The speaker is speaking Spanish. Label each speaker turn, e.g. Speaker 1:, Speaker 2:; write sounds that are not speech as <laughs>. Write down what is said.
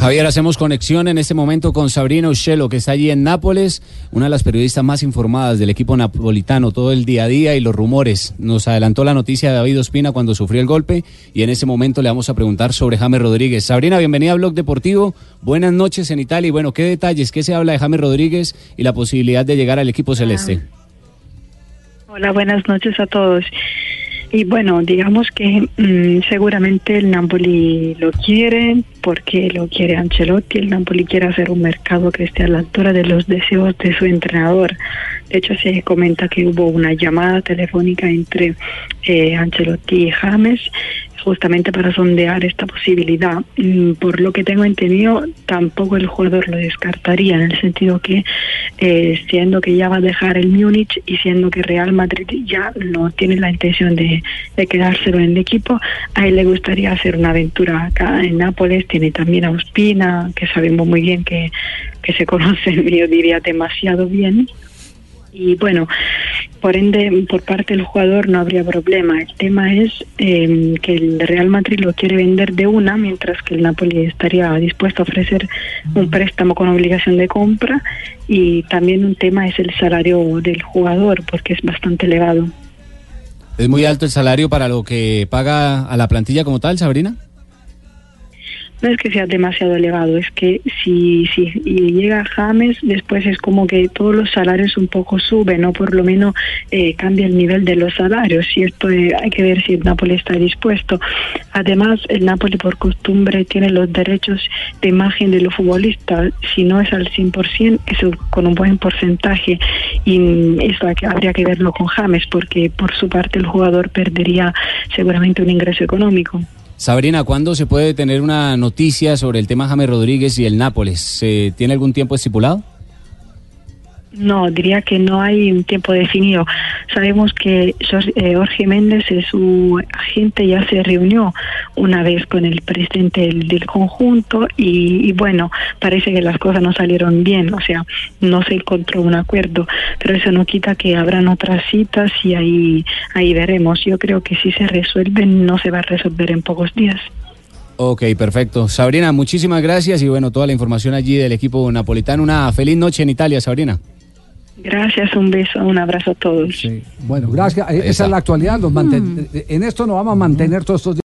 Speaker 1: Javier, hacemos conexión en este momento con Sabrina Ushelo, que está allí en Nápoles, una de las periodistas más informadas del equipo napolitano, todo el día a día y los rumores. Nos adelantó la noticia de David Ospina cuando sufrió el golpe y en ese momento le vamos a preguntar sobre James Rodríguez. Sabrina, bienvenida a Blog Deportivo. Buenas noches en Italia y bueno, ¿qué detalles, qué se habla de James Rodríguez y la posibilidad de llegar al equipo celeste?
Speaker 2: Hola, buenas noches a todos. Y bueno, digamos que mm, seguramente el Napoli lo quiere porque lo quiere Ancelotti. El Napoli quiere hacer un mercado que esté a la altura de los deseos de su entrenador. De hecho, se comenta que hubo una llamada telefónica entre eh, Ancelotti y James justamente para sondear esta posibilidad. Mm, Por lo que tengo entendido, tampoco el jugador lo descartaría, en el sentido que, eh, siendo que ya va a dejar el Múnich y siendo que Real Madrid ya no tiene la intención de, de quedárselo en el equipo, a él le gustaría hacer una aventura acá en Nápoles. Tiene también a Ospina, que sabemos muy bien que, que se <laughs> conocen, yo diría, demasiado bien. Y bueno, por ende, por parte del jugador no habría problema. El tema es eh, que el Real Madrid lo quiere vender de una, mientras que el Napoli estaría dispuesto a ofrecer un préstamo con obligación de compra. Y también un tema es el salario del jugador, porque es bastante elevado.
Speaker 1: ¿Es muy alto el salario para lo que paga a la plantilla como tal, Sabrina?
Speaker 2: No es que sea demasiado elevado, es que si, si llega James, después es como que todos los salarios un poco suben, o por lo menos eh, cambia el nivel de los salarios. Y esto eh, hay que ver si el Napoli está dispuesto. Además, el Napoli por costumbre tiene los derechos de imagen de los futbolistas. Si no es al 100%, es con un buen porcentaje. Y eso habría que verlo con James, porque por su parte el jugador perdería seguramente un ingreso económico.
Speaker 1: Sabrina, ¿cuándo se puede tener una noticia sobre el tema James Rodríguez y el Nápoles? ¿Se ¿Tiene algún tiempo estipulado?
Speaker 2: No, diría que no hay un tiempo definido. Sabemos que Jor- eh, Jorge Méndez, su agente, ya se reunió una vez con el presidente del, conjunto y, y bueno, parece que las cosas no salieron bien, o sea, no se encontró un acuerdo, pero eso no quita que habrán otras citas y ahí, ahí veremos. Yo creo que si se resuelven, no se va a resolver en pocos días.
Speaker 1: Ok, perfecto. Sabrina, muchísimas gracias y bueno, toda la información allí del equipo napolitano. Una feliz noche en Italia, Sabrina.
Speaker 2: Gracias, un beso, un abrazo a todos.
Speaker 3: Bueno, gracias. Esa es la actualidad. Nos manten- En esto nos vamos a mantener todos estos días.